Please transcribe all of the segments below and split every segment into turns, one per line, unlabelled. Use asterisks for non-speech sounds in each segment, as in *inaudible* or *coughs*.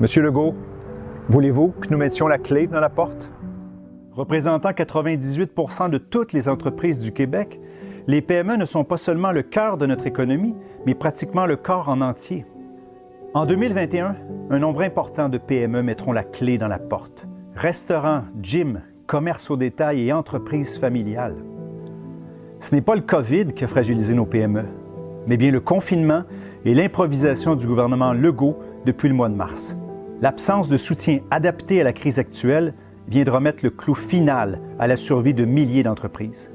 Monsieur Legault, voulez-vous que nous mettions la clé dans la porte? Représentant 98% de toutes les entreprises du Québec, les PME ne sont pas seulement le cœur de notre économie, mais pratiquement le corps en entier. En 2021, un nombre important de PME mettront la clé dans la porte. Restaurants, gym, commerce au détail et entreprises familiales. Ce n'est pas le COVID qui a fragilisé nos PME, mais bien le confinement et l'improvisation du gouvernement Legault depuis le mois de mars. L'absence de soutien adapté à la crise actuelle vient de remettre le clou final à la survie de milliers d'entreprises.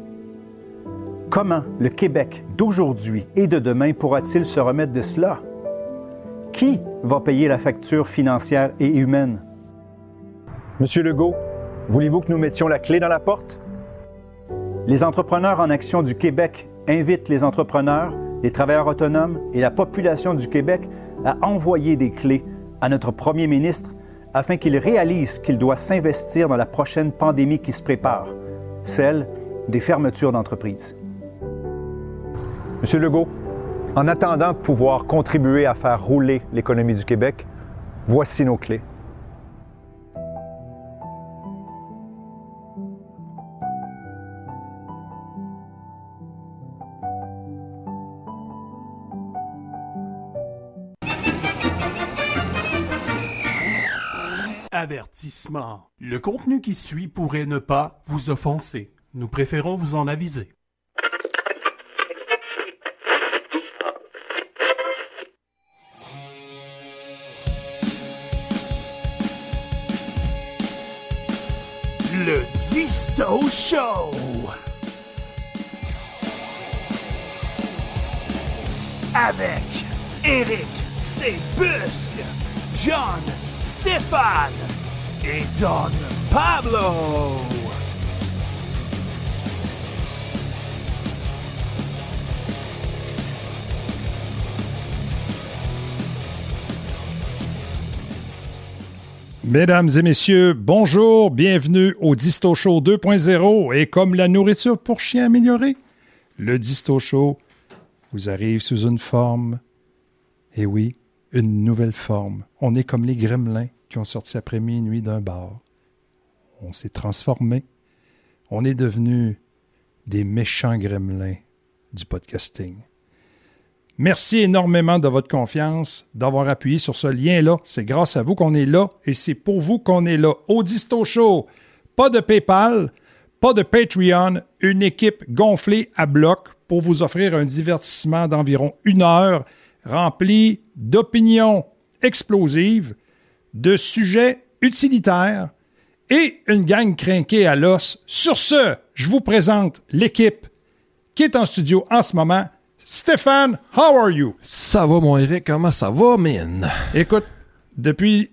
Comment le Québec d'aujourd'hui et de demain pourra-t-il se remettre de cela? Qui va payer la facture financière et humaine? Monsieur Legault, voulez-vous que nous mettions la clé dans la porte? Les entrepreneurs en action du Québec invitent les entrepreneurs, les travailleurs autonomes et la population du Québec à envoyer des clés à notre premier ministre afin qu'il réalise qu'il doit s'investir dans la prochaine pandémie qui se prépare, celle des fermetures d'entreprises. Monsieur Legault, en attendant de pouvoir contribuer à faire rouler l'économie du Québec, voici nos clés.
Avertissement. Le contenu qui suit pourrait ne pas vous offenser. Nous préférons vous en aviser. Le Disto Show. Avec Eric Sebusque, John Stéphane et Don Pablo.
Mesdames et messieurs, bonjour, bienvenue au Disto Show 2.0 et comme la nourriture pour chiens améliorée, le Disto Show vous arrive sous une forme, et oui, une nouvelle forme. On est comme les gremlins qui ont sorti après minuit d'un bar. On s'est transformé. On est devenu des méchants gremlins du podcasting. Merci énormément de votre confiance, d'avoir appuyé sur ce lien-là. C'est grâce à vous qu'on est là et c'est pour vous qu'on est là. Au Disto Show, pas de PayPal, pas de Patreon, une équipe gonflée à bloc pour vous offrir un divertissement d'environ une heure rempli d'opinions explosives, de sujets utilitaires et une gang crinquée à l'os. Sur ce, je vous présente l'équipe qui est en studio en ce moment. Stéphane, how are you?
Ça va, mon Eric? Comment ça va, man?
Écoute, depuis.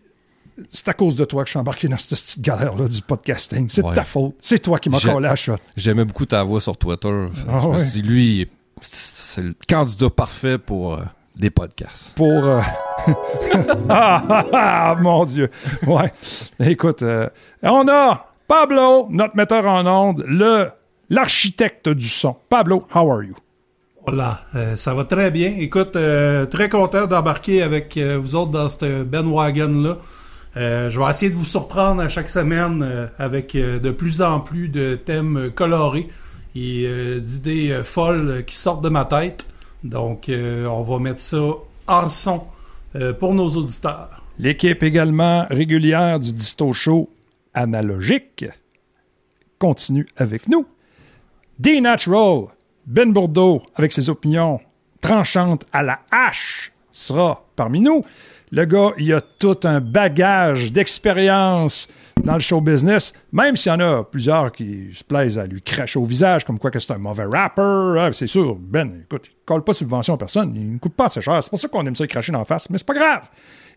C'est à cause de toi que je suis embarqué dans cette petite galère-là du podcasting. C'est
Ouais.
de ta faute. C'est toi qui m'as collé à shot.
J'aimais beaucoup ta voix sur Twitter.
Ah
je me
ouais.
suis dit, lui, c'est le candidat parfait pour euh, des podcasts.
Pour. euh, ah, *laughs* ah, ah, mon Dieu. Ouais. Écoute, euh, on a Pablo, notre metteur en ondes, le l'architecte du son. Pablo, how are you?
Voilà, euh, ça va très bien. Écoute, euh, très content d'embarquer avec euh, vous autres dans cette bandwagon-là. Euh, je vais essayer de vous surprendre à chaque semaine euh, avec euh, de plus en plus de thèmes colorés et euh, d'idées euh, folles qui sortent de ma tête. Donc, euh, on va mettre ça en son euh, pour nos auditeurs.
L'équipe également régulière du Disto Show analogique continue avec nous. D-Natural, Ben Bourdeau, avec ses opinions tranchantes à la hache, sera parmi nous. Le gars, il a tout un bagage d'expérience dans le show business, même s'il y en a plusieurs qui se plaisent à lui cracher au visage, comme quoi que c'est un mauvais rapper. Ah, c'est sûr, Ben, écoute, il colle pas subvention à personne, il ne coûte pas assez cher. C'est pour ça qu'on aime ça cracher dans la face, mais c'est pas grave.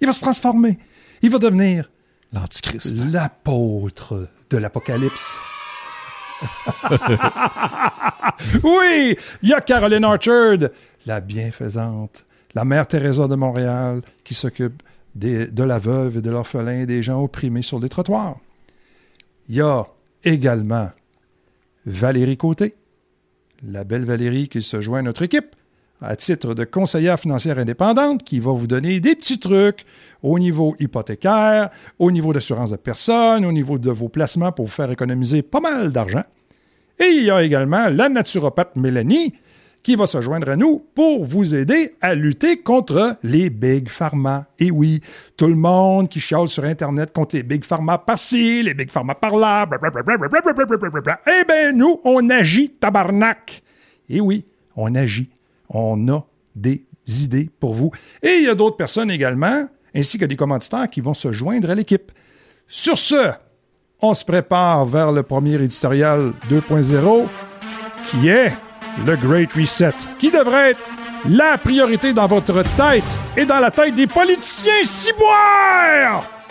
Il va se transformer. Il va devenir
L'Antichrist.
l'apôtre de l'Apocalypse. *laughs* oui, il y a Caroline Orchard, la bienfaisante, la mère Teresa de Montréal, qui s'occupe de la veuve et de l'orphelin et des gens opprimés sur les trottoirs. Il y a également Valérie Côté, la belle Valérie qui se joint à notre équipe à titre de conseillère financière indépendante qui va vous donner des petits trucs au niveau hypothécaire, au niveau d'assurance de personnes, au niveau de vos placements pour vous faire économiser pas mal d'argent. Et il y a également la naturopathe Mélanie qui va se joindre à nous pour vous aider à lutter contre les big pharma. Et oui, tout le monde qui chiale sur Internet contre les big pharma par-ci, les big pharma par-là, eh bien, nous, on agit tabarnak. Et oui, on agit. On a des idées pour vous. Et il y a d'autres personnes également, ainsi que des commanditaires qui vont se joindre à l'équipe. Sur ce, on se prépare vers le premier éditorial 2.0 qui est le Great Reset, qui devrait être la priorité dans votre tête et dans la tête des politiciens ciboires!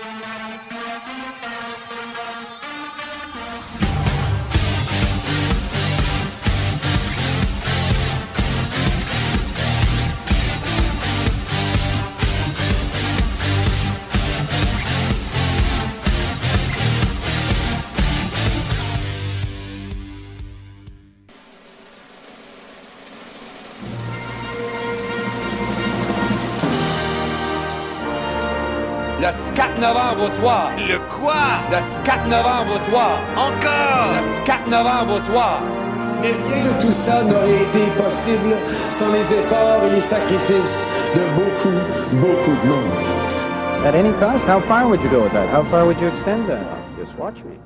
Novembre au soir.
Le quoi?
Le 4 novembre au soir.
Encore?
Le 4 novembre au soir.
Et rien de tout ça n'aurait été possible sans les efforts et les sacrifices de beaucoup, beaucoup de monde.
At any cost, how far would you go with that? How far would you extend that? Just watch me.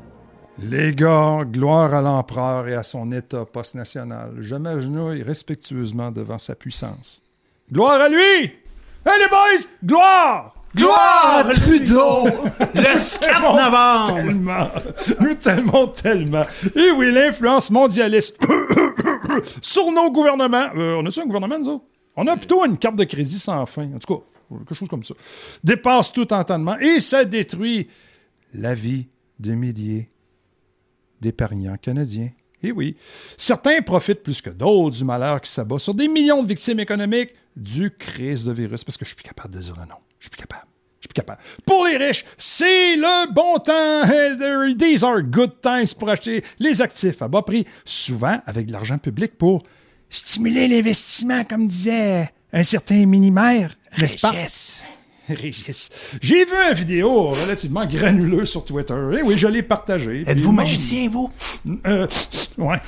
Les gars, gloire à l'empereur et à son État post-national. Je m'agenouille respectueusement devant sa puissance. Gloire à lui! Hey les boys! Gloire!
Gloire à Trudeau! Le 4 novembre!
Tellement! Nous tellement, tellement! Et oui, l'influence mondialiste *coughs* sur nos gouvernements. Euh, on a ça un gouvernement, nous autres? On a plutôt une carte de crédit sans fin. En tout cas, quelque chose comme ça. Dépasse tout entendement et ça détruit la vie de milliers d'épargnants canadiens. Et oui, certains profitent plus que d'autres du malheur qui s'abat sur des millions de victimes économiques du crise de virus, parce que je suis plus capable de dire le nom. Je suis plus capable. Je suis plus capable. Pour les riches, c'est le bon temps. These are good times pour acheter les actifs à bas prix, souvent avec de l'argent public pour stimuler l'investissement, comme disait un certain mini-maire, n'est-ce pas? *laughs* Régis. J'ai vu une vidéo relativement granuleuse sur Twitter. Et oui, je l'ai partagée.
Êtes-vous magicien, vous?
Euh, ouais.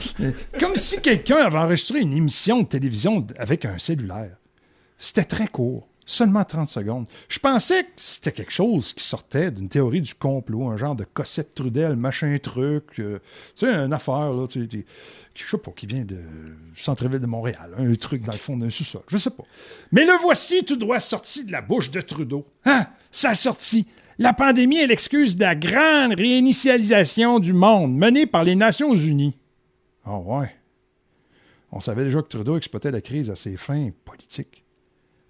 Comme si quelqu'un avait enregistré une émission de télévision avec un cellulaire. C'était très court. Seulement 30 secondes. Je pensais que c'était quelque chose qui sortait d'une théorie du complot, un genre de Cossette Trudel, machin truc. euh, tu sais, une affaire, là, tu sais, je sais pas, qui vient de, centre-ville de Montréal. Un truc dans le fond d'un sous-sol. Je sais pas. Mais le voici tout droit sorti de la bouche de Trudeau. Hein? Ça a sorti. La pandémie est l'excuse de la grande réinitialisation du monde menée par les Nations Unies. Ah ouais. On savait déjà que Trudeau exploitait la crise à ses fins politiques.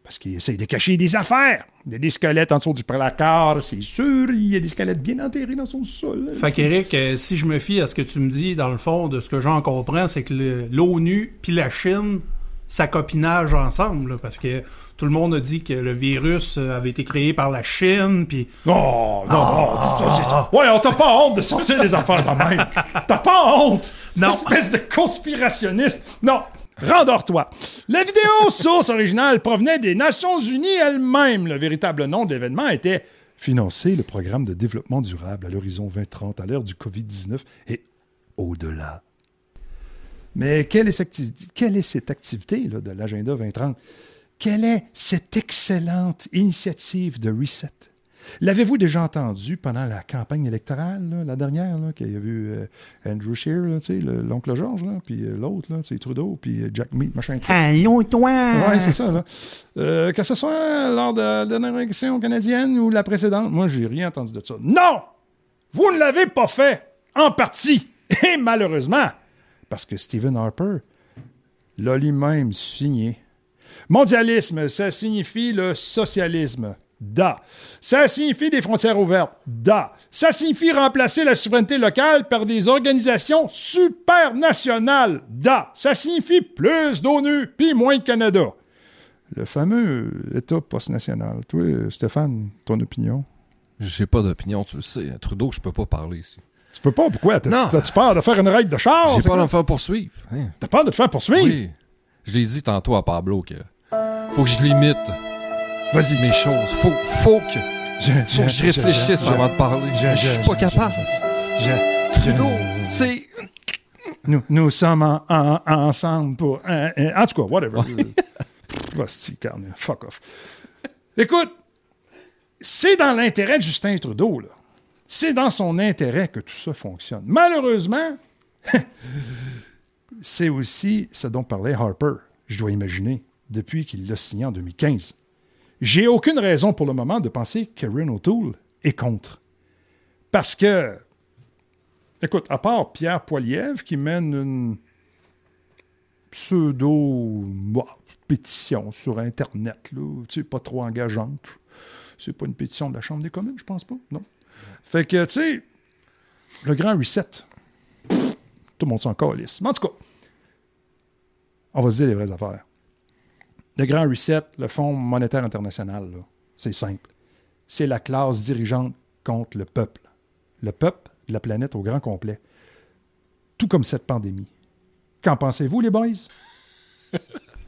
Parce qu'il essaye de cacher des affaires. Il y a des squelettes en dessous du placard, c'est sûr. Il y a des squelettes bien enterrés dans son sol.
Fait qu'Éric, euh, si je me fie à ce que tu me dis, dans le fond, de ce que j'en comprends, c'est que l'ONU puis la Chine, ça copinage ensemble, là, parce que tout le monde a dit que le virus euh, avait été créé par la Chine, puis
Non, non, non. ça, c'est- Ouais, on t'a pas honte de sortir des affaires de même. T'as pas honte?
Non.
Espèce de conspirationniste. Non. Rendors-toi. La vidéo source originale provenait des Nations Unies elles-mêmes. Le véritable nom de l'événement était Financer le programme de développement durable à l'horizon 2030 à l'ère du COVID-19 et au-delà. Mais quelle est cette, activité de l'agenda 2030? Quelle est cette excellente initiative de Reset? L'avez-vous déjà entendu pendant la campagne électorale, là, la dernière, qu'il y a vu euh, Andrew Scheer, l'oncle Georges, là, puis euh, l'autre, Trudeau, puis euh, Jack Meat, machin.
Allô, toi?
Ouais, c'est ça, là. Que ce soit lors de la dernière élection canadienne ou la précédente, moi, j'ai rien entendu de ça. Non! Vous ne l'avez pas fait! En partie! *laughs* Et malheureusement, parce que Stephen Harper l'a lui-même signé. Mondialisme, ça signifie le socialisme. Da. Ça signifie des frontières ouvertes. Da. Ça signifie remplacer la souveraineté locale par des organisations supranationales. Da. Ça signifie plus d'ONU puis moins de Canada. Le fameux État post-national. Toi, Stéphane, ton opinion?
J'ai pas d'opinion, tu le sais. Trudeau, je peux pas parler ici.
Tu peux pas, pourquoi? T'as-tu peur de faire une raid de char?
J'ai
C'est
pas
quoi?
d'enfant poursuivre. Hein?
T'as peur de te faire poursuivre?
Oui. Je l'ai dit tantôt à Pablo que faut que je limite
Vas-y.
mes choses. Faut, faut que,
Je,
faut que je réfléchisse
je-
avant de parler.
je-
suis pas capable. Trudeau, c'est.
Nous, nous sommes en- en- ensemble pour. euh, euh, en tout cas, whatever. *laughs* Carne, fuck off. Écoute, c'est dans l'intérêt de Justin Trudeau, là. C'est dans son intérêt que tout ça fonctionne. Malheureusement, *laughs* c'est aussi ce dont parlait Harper, je dois imaginer, depuis qu'il l'a signé en 2015. J'ai aucune raison pour le moment de penser que Ren O'Toole est contre. Parce que Écoute, à part Pierre Poilievre qui mène une pseudo bah, sur Internet, là, pas trop engageante. C'est pas une pétition de la Chambre des communes, je pense pas, non. Fait que, tu sais, le grand reset, tout le monde s'en calisse. Mais en tout cas, on va se dire les vraies affaires. Le grand reset, le Fonds monétaire international, c'est simple. C'est la classe dirigeante contre le peuple. Le peuple de la planète au grand complet. Tout comme cette pandémie. Qu'en pensez-vous, les boys? *laughs*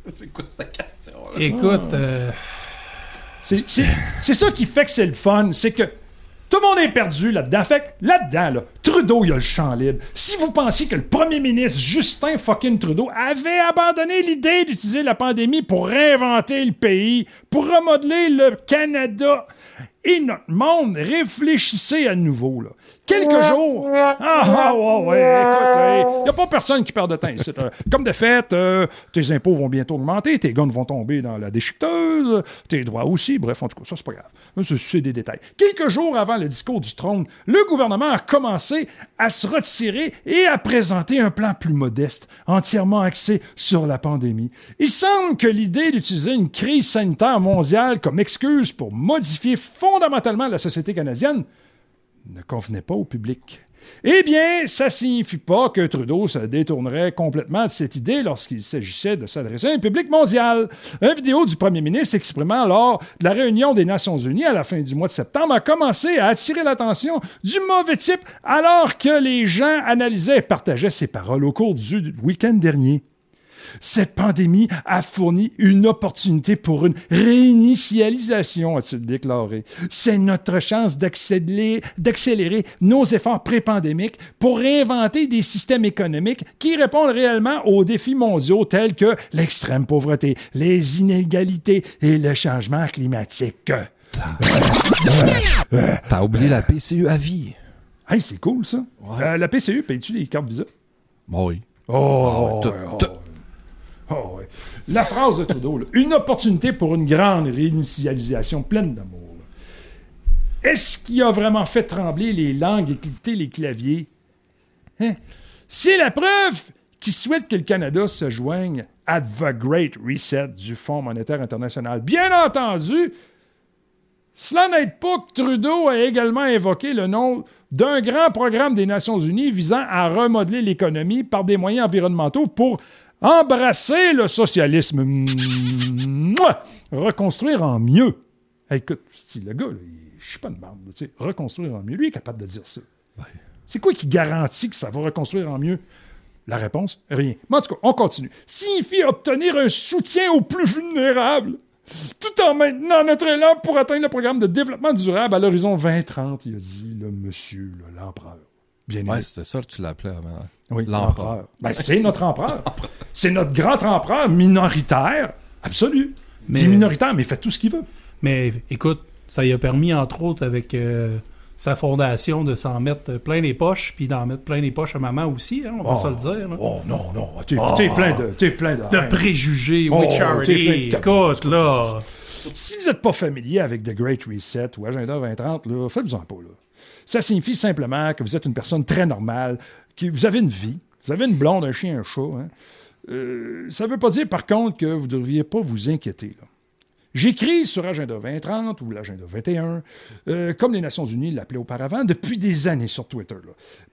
C'est quoi cette question?
Écoute, euh,
c'est ça qui fait que c'est le fun. C'est que tout le monde est perdu là-dedans. Fait là-dedans, là, Trudeau, il a le champ libre. Si vous pensiez que le premier ministre Justin fucking Trudeau avait abandonné l'idée d'utiliser la pandémie pour réinventer le pays, pour remodeler le Canada et notre monde, réfléchissez à nouveau. Là. Quelques jours. Ah, ah, ouais, il n'y a pas personne qui perd de temps. Comme de fait, euh, tes impôts vont bientôt augmenter, tes guns vont tomber dans la déchiqueteuse, tes droits aussi. Bref, en tout cas, ça, c'est pas grave. C'est des détails. Quelques jours avant le discours du trône, le gouvernement a commencé à se retirer et à présenter un plan plus modeste, entièrement axé sur la pandémie. Il semble que l'idée d'utiliser une crise sanitaire mondiale comme excuse pour modifier fondamentalement la société canadienne ne convenait pas au public. Eh bien, ça signifie pas que Trudeau se détournerait complètement de cette idée lorsqu'il s'agissait de s'adresser à un public mondial. Une vidéo du premier ministre exprimant lors de la réunion des Nations Unies à la fin du mois de septembre a commencé à attirer l'attention du mauvais type alors que les gens analysaient et partageaient ses paroles au cours du week-end dernier. Cette pandémie a fourni une opportunité pour une réinitialisation, a-t-il déclaré. C'est notre chance d'accélérer, d'accélérer nos efforts pré-pandémiques pour réinventer des systèmes économiques qui répondent réellement aux défis mondiaux tels que l'extrême pauvreté, les inégalités et le changement climatique.
T'as oublié la PCU à vie.
Hey, c'est cool ça. Euh, la PCU, paye-tu les cartes Visa?
Bon, oui.
Oh,
tout-
oh, Oh, ouais. La phrase de Trudeau, là, une opportunité pour une grande réinitialisation pleine d'amour. Est-ce qu'il a vraiment fait trembler les langues et cliqueter les claviers? Hein? C'est la preuve qu'il souhaite que le Canada se joigne à The Great Reset du Fonds monétaire international. Bien entendu, cela n'aide pas que Trudeau a également évoqué le nom d'un grand programme des Nations Unies visant à remodeler l'économie par des moyens environnementaux pour embrasser le socialisme. Mouah! Reconstruire en mieux. Hey, écoute, c'est le gars, je suis pas de merde, reconstruire en mieux. Lui est capable de dire ça. C'est quoi qui garantit que ça va reconstruire en mieux? La réponse, rien. Mais en tout cas, on continue. Signifie obtenir un soutien aux plus vulnérables, tout en maintenant notre élan pour atteindre le programme de développement durable à l'horizon 2030, il a dit le monsieur, l'empereur. Bien
Ouais, c'était ça que tu l'appelais avant.
Oui,
L'empereur.
Ben, c'est notre empereur. *laughs* c'est notre grand empereur minoritaire, absolu. Mais
Mais-
minoritaire, mais il fait tout ce qu'il veut.
mais écoute, ça y a permis, entre autres, avec euh, sa fondation, de s'en mettre plein les poches, puis d'en mettre plein les poches à maman aussi, hein, on va se le dire. là.
Oh non, non, t'es t'es plein de... T'es plein de...
De préjugés,
Oh,
oui, charity.
plein de-
Écoute, là.
Si vous n'êtes pas familier avec The Great Reset ou Agenda 2030, là, faites-vous-en pas. Là. Ça signifie simplement que vous êtes une personne très normale, vous avez une vie, vous avez une blonde, un chien, un chat. hein. Euh, ça ne veut pas dire, par contre, que vous ne devriez pas vous inquiéter. J'écris sur Agenda 2030 ou l'Agenda 21, euh, comme les Nations Unies l'appelaient auparavant, depuis des années sur Twitter.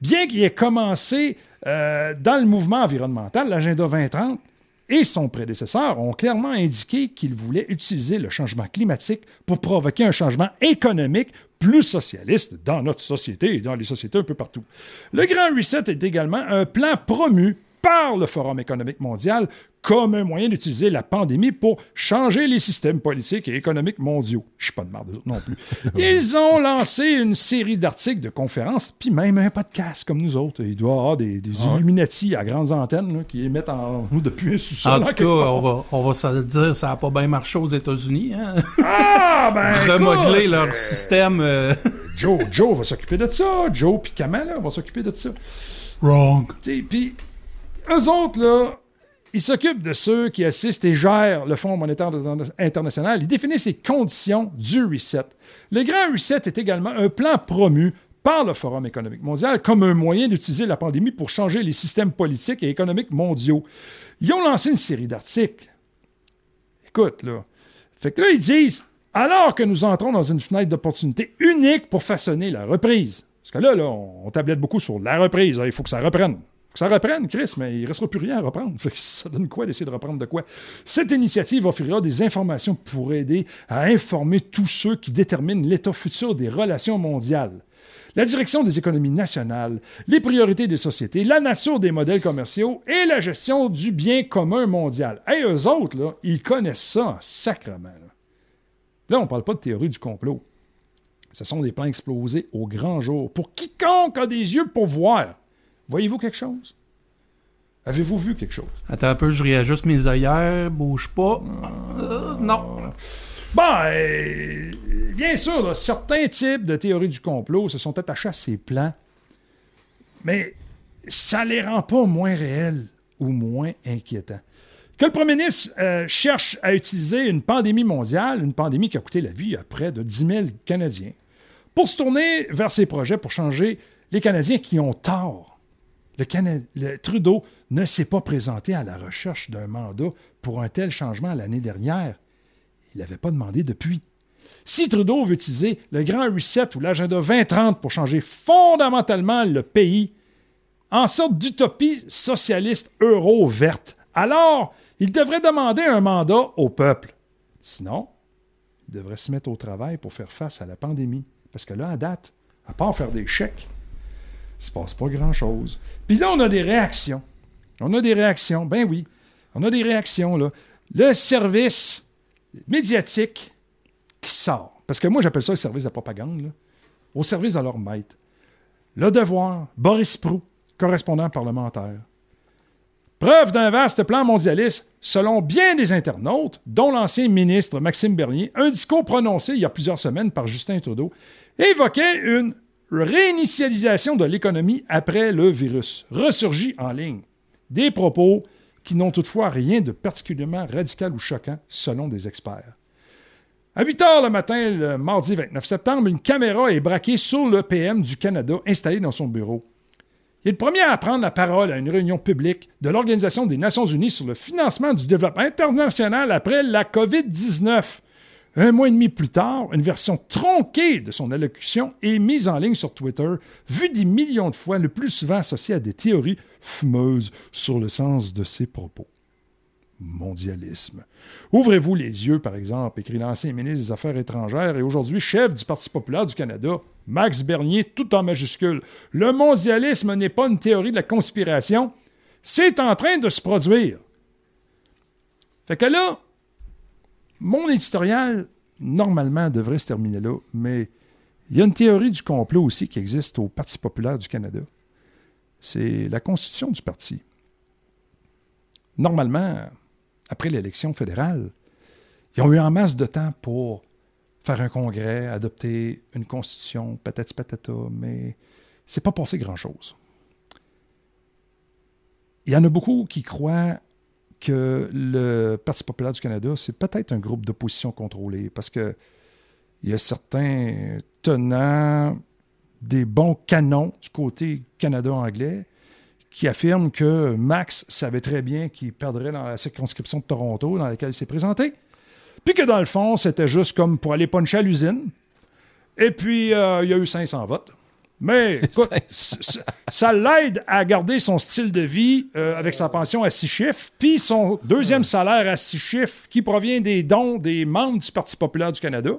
Bien qu'il ait commencé euh, dans le mouvement environnemental, l'Agenda 2030 et son prédécesseur ont clairement indiqué qu'ils voulaient utiliser le changement climatique pour provoquer un changement économique plus socialiste dans notre société et dans les sociétés un peu partout. Le Grand Reset est également un plan promu par le Forum économique mondial comme un moyen d'utiliser la pandémie pour changer les systèmes politiques et économiques mondiaux. Je suis pas de marde non plus. *laughs* Ils ont lancé une série d'articles, de conférences, puis même un podcast comme nous autres. Il doit y avoir des, des Illuminati à grandes antennes là, qui émettent en nous depuis un sous-sol.
En tout cas, on va, on va se dire, ça n'a pas bien marché aux États-Unis. Hein?
Ah, ben, *laughs*
Remodeler
écoute,
leur
euh,
système. euh, *laughs*
Joe, Joe va s'occuper de ça. Joe puis Kamala vont s'occuper de ça.
Wrong.
Puis, eux autres, là, ils s'occupent de ceux qui assistent et gèrent le Fonds monétaire international. Ils définissent les conditions du reset. Le grand reset est également un plan promu par le Forum économique mondial comme un moyen d'utiliser la pandémie pour changer les systèmes politiques et économiques mondiaux. Ils ont lancé une série d'articles. Écoute, là. Fait que là, ils disent, alors que nous entrons dans une fenêtre d'opportunité unique pour façonner la reprise. Parce que là, là, on, tablette beaucoup sur la reprise. Il faut que ça reprenne. Ça reprenne, Chris, mais il ne restera plus rien à reprendre. *laughs* Ça donne quoi d'essayer de reprendre de quoi? Cette initiative offrira des informations pour aider à informer tous ceux qui déterminent l'état futur des relations mondiales. La direction des économies nationales, les priorités des sociétés, la nature des modèles commerciaux et la gestion du bien commun mondial. Hey, eux autres, là, ils connaissent ça en sacrement. Là, Là, on ne parle pas de théorie du complot. Ce sont des plans explosés au grand jour pour quiconque a des yeux pour voir. Voyez-vous quelque chose? Avez-vous vu quelque chose?
Attends un peu, je réajuste mes œillères, bouge pas. Euh, non.
Bon, bien sûr, là, certains types de théories du complot se sont attachés à ces plans, mais ça les rend pas moins réels ou moins inquiétants. Que le premier ministre euh, cherche à utiliser une pandémie mondiale, une pandémie qui a coûté la vie à près de 10 000 Canadiens, pour se tourner vers ses projets pour changer les Canadiens qui ont tort. Le, Trudeau ne s'est pas présenté à la recherche d'un mandat pour un tel changement l'année dernière. Il n'avait pas demandé depuis. Si Trudeau veut utiliser le grand reset ou l'agenda 2030 pour changer fondamentalement le pays en sorte d'utopie socialiste euro-verte, alors il devrait demander un mandat au peuple. Sinon, il devrait se mettre au travail pour faire face à la pandémie. Parce que là, à date, à part faire des chèques, il se passe pas grand-chose. Puis là, on a des réactions. On a des réactions, ben oui. On a des réactions, là. Le service médiatique qui sort. Parce que moi, j'appelle ça le service de propagande, là. Au service de leur maître. Le devoir, Boris Prou, correspondant parlementaire. Preuve d'un vaste plan mondialiste, selon bien des internautes, dont l'ancien ministre Maxime Bernier, un discours prononcé il y a plusieurs semaines par Justin Trudeau évoquait une réinitialisation de l'économie après le virus, ressurgi en ligne. Des propos qui n'ont toutefois rien de particulièrement radical ou choquant, selon des experts. À 8 heures le matin, le mardi 29 septembre, une caméra est braquée sur le PM du Canada installé dans son bureau. Il est le premier à prendre la parole à une réunion publique de l'Organisation des Nations Unies sur le financement du développement international après la COVID-19. Un mois et demi plus tard, une version tronquée de son allocution est mise en ligne sur Twitter, vue des millions de fois, le plus souvent associée à des théories fumeuses sur le sens de ses propos. Mondialisme. Ouvrez-vous les yeux, par exemple, écrit l'ancien ministre des Affaires étrangères et aujourd'hui chef du Parti populaire du Canada, Max Bernier, tout en majuscule. Le mondialisme n'est pas une théorie de la conspiration, c'est en train de se produire. Fait que là, mon éditorial, normalement, devrait se terminer là, mais il y a une théorie du complot aussi qui existe au Parti populaire du Canada. C'est la constitution du parti. Normalement, après l'élection fédérale, ils ont eu en masse de temps pour faire un congrès, adopter une constitution, patati patata, mais c'est pas passé grand-chose. Il y en a beaucoup qui croient que le Parti populaire du Canada, c'est peut-être un groupe d'opposition contrôlé, parce que il y a certains tenants des bons canons du côté Canada anglais qui affirment que Max savait très bien qu'il perdrait dans la circonscription de Toronto dans laquelle il s'est présenté. Puis que dans le fond, c'était juste comme pour aller puncher à l'usine. Et puis, euh, il y a eu 500 votes. Mais *laughs* écoute, ça l'aide à garder son style de vie euh, avec sa pension à six chiffres, puis son deuxième salaire à six chiffres qui provient des dons des membres du Parti populaire du Canada.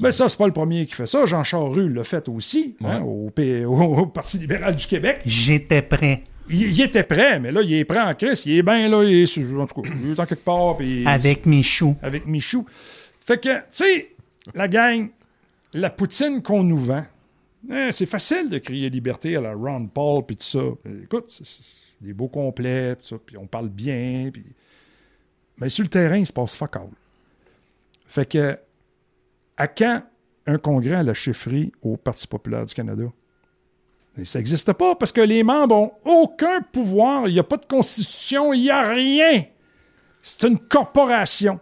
Mais ça, c'est pas le premier qui fait ça. Jean Charru l'a fait aussi hein, au, P- *laughs* au Parti libéral du Québec.
J'étais prêt.
il, il était prêt, mais là, il est prêt en crise. Il est bien là, il est, en tout cas, il est en quelque part. puis-
Avec Michou.
avec Michou. Fait que, tu sais, la gang, la poutine qu'on nous vend, hein, c'est facile de crier liberté à la Ron Paul puis tout ça. Écoute, c'est- des beaux complets, pis ça, puis on parle bien, puis... Mais sur le terrain, il se passe fuck. Fait que, à quand un congrès à la chefferie au Parti populaire du Canada? Ça n'existe pas parce que les membres ont aucun pouvoir, il n'y a pas de constitution, il n'y a rien. C'est une corporation.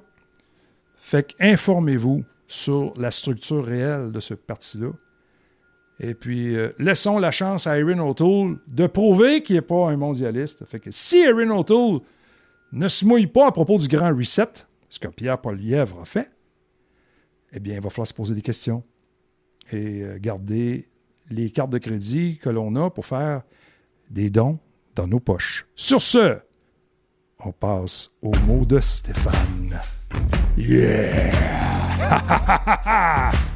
Fait que informez-vous sur la structure réelle de ce parti-là. Et puis, euh, laissons la chance à Erin O'Toole de prouver qu'il n'est pas un mondialiste. Fait que si Erin O'Toole ne se mouille pas à propos du grand reset, ce que Pierre Polièvre a fait, eh bien, il va falloir se poser des questions et euh, garder les cartes de crédit que l'on a pour faire des dons dans nos poches. Sur ce, on passe au mot de Stéphane. Yeah! *laughs*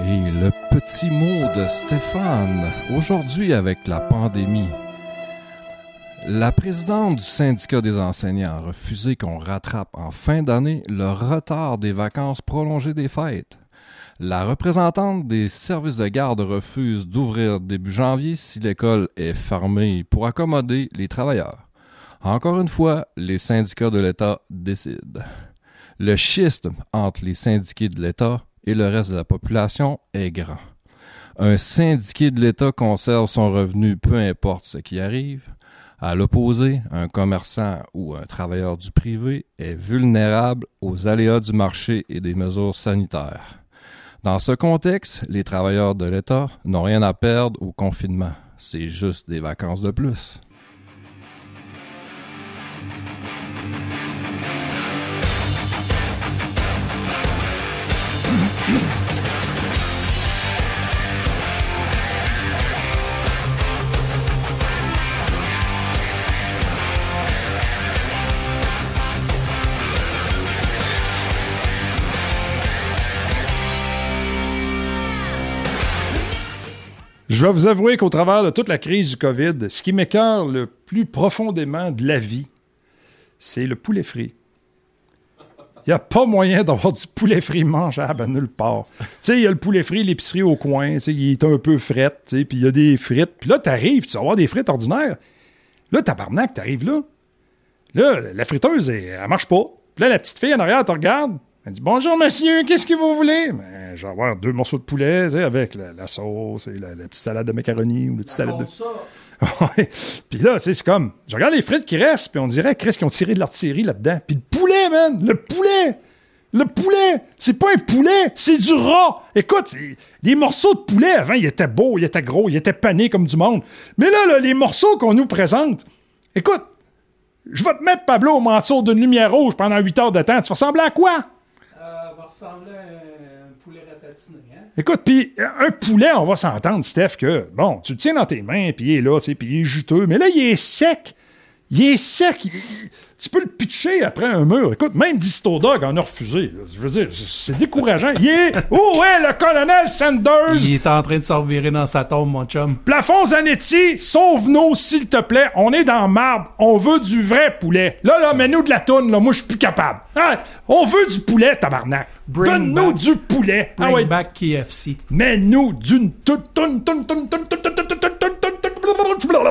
Et le petit mot de Stéphane, aujourd'hui avec la pandémie. La présidente du syndicat des enseignants a refusé qu'on rattrape en fin d'année le retard des vacances prolongées des fêtes. La représentante des services de garde refuse d'ouvrir début janvier si l'école est fermée pour accommoder les travailleurs. Encore une fois, les syndicats de l'État décident. Le schisme entre les syndiqués de l'État et le reste de la population est grand. Un syndiqué de l'État conserve son revenu peu importe ce qui arrive. À l'opposé, un commerçant ou un travailleur du privé est vulnérable aux aléas du marché et des mesures sanitaires. Dans ce contexte, les travailleurs de l'État n'ont rien à perdre au confinement. C'est juste des vacances de plus.
Je vais vous avouer qu'au travers de toute la crise du COVID, ce qui m'écœure le plus profondément de la vie, c'est le poulet frit. Il n'y a pas moyen d'avoir du poulet frit mangeable à nulle part. Tu sais, il y a le poulet frit, l'épicerie au coin, tu il est un peu fret, tu puis il y a des frites. Puis là, t'arrives, tu vas avoir des frites ordinaires. Là, tabarnak, t'arrives là. Là, la friteuse, elle, elle marche pas. Puis là, la petite fille en arrière te regarde. Elle dit Bonjour, monsieur, qu'est-ce que vous voulez? Ben, Je vais avoir deux morceaux de poulet, tu sais, avec la, la sauce et la, la petite salade de macaroni ou la petite salade de. *laughs* Ouais. Puis là, tu sais, c'est comme, je regarde les frites qui restent, puis on dirait, Chris, qu'ils ont tiré de l'artillerie là-dedans. Puis le poulet, man, le poulet, le poulet, c'est pas un poulet, c'est du rat. Écoute, les morceaux de poulet, avant, ils étaient beaux, ils étaient gros, ils étaient panés comme du monde. Mais là, là les morceaux qu'on nous présente, écoute, je vais te mettre, Pablo, au manteau d'une lumière rouge pendant 8 heures de temps. Tu vas ressembler à quoi?
Euh, ressembler à un poulet ratatiné, hein?
Écoute, puis un poulet, on va s'entendre, Steph, que, bon, tu le tiens dans tes mains, puis il est là, puis il est juteux, mais là, il est sec. Il est sec. il- tu peux le pitcher après un mur. Écoute, même Distodog en a refusé. là. Je veux dire, c'est décourageant. Il est... Où est le colonel Sanders?
Il est en train de se revirer dans sa tombe, mon chum.
Plafond Zanetti, sauve-nous, s'il te plaît. On est dans marbre. On veut du vrai poulet. Là, là, mets-nous de la toune, là. Moi, je suis plus capable. Hein? On veut du poulet, tabarnak. Donne-nous du poulet. Ah
Bring
ouais.
back KFC.
Mets-nous d'une toune, toune, toune, toune, toune, toune, toune, toune, toune, toune, toune, toune,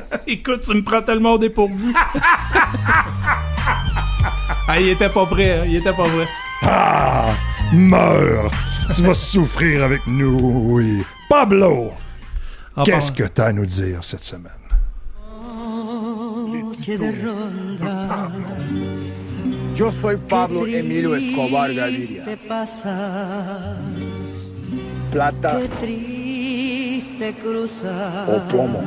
*laughs*
Écoute, tu me prends tellement au dépourvu. *laughs* ah, il était pas prêt, hein, il était pas prêt.
Ah! Meurs! Tu vas souffrir avec nous, oui. Pablo,
Ah,
qu'est-ce
pardon.
que t'as à nous dire cette semaine?
Yo soy Pablo Emilio Escobar Gaviria. Plata
qué triste cruzar.
o plomo.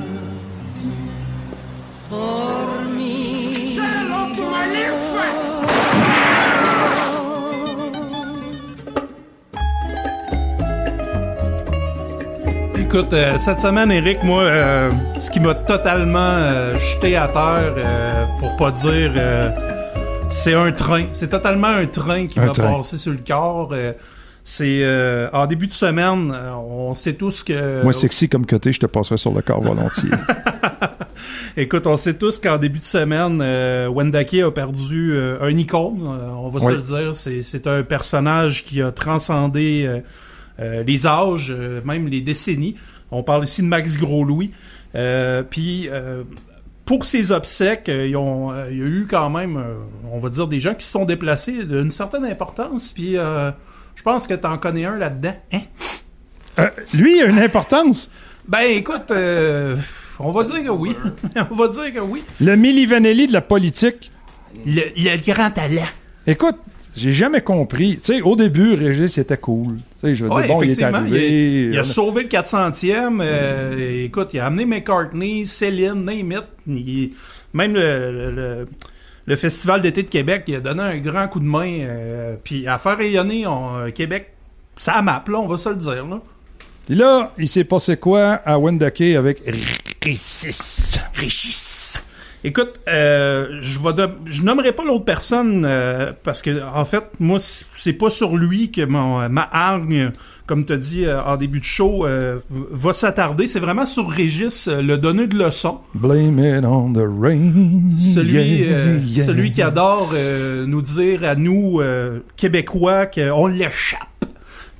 Écoute, euh, cette semaine, Eric, moi, euh, ce qui m'a totalement euh, jeté à terre, euh, pour pas dire, euh, c'est un train. C'est totalement un train qui m'a passé sur le corps. euh, c'est euh, en début de semaine, euh, on sait tous que.
Moi, sexy comme côté, je te passerai sur le corps volontiers. *laughs* *laughs*
Écoute, on sait tous qu'en début de semaine, euh, Wendake a perdu euh, un icône, euh, on va se le dire. C'est, c'est un personnage qui a transcendé euh, les âges, même les décennies. On parle ici de Max Gros-Louis. Euh, Puis, euh, pour ses obsèques, ils ont, il y a eu quand même, on va dire, des gens qui se sont déplacés d'une certaine importance. Puis, euh, je pense que t'en connais un là-dedans. Hein?
Euh, lui, il a une importance.
Ben, écoute, euh, on va dire que oui. *laughs* on va dire que oui.
Le Milli Vanelli de la politique.
Le, le grand talent.
Écoute, j'ai jamais compris. Tu sais, au début, Régis, il était cool. Tu sais, je veux
Ouais,
dire, bon, il est arrivé.
il, a, il a
euh,
sauvé le 400e. euh, écoute, il a amené McCartney, Céline, name it. Il- même le, le- le- le Festival d'été de Québec, il a donné un grand coup de main. euh, Puis à faire rayonner on- euh, Québec, ça map, là, on va se le dire. Là.
Puis là, il s'est passé quoi à Wendake avec Régis?
Régis. Écoute, euh, je vais de- je nommerai pas l'autre personne euh, parce que en fait, moi c'est pas sur lui que mon, ma hargne, comme tu dit euh, en début de show, euh, va s'attarder. C'est vraiment sur Régis, euh, le donneur de leçons.
Blame it on the rain.
Celui,
Yeah,
euh,
yeah.
celui qui adore euh, nous dire à nous, euh, Québécois, qu'on l'échappe.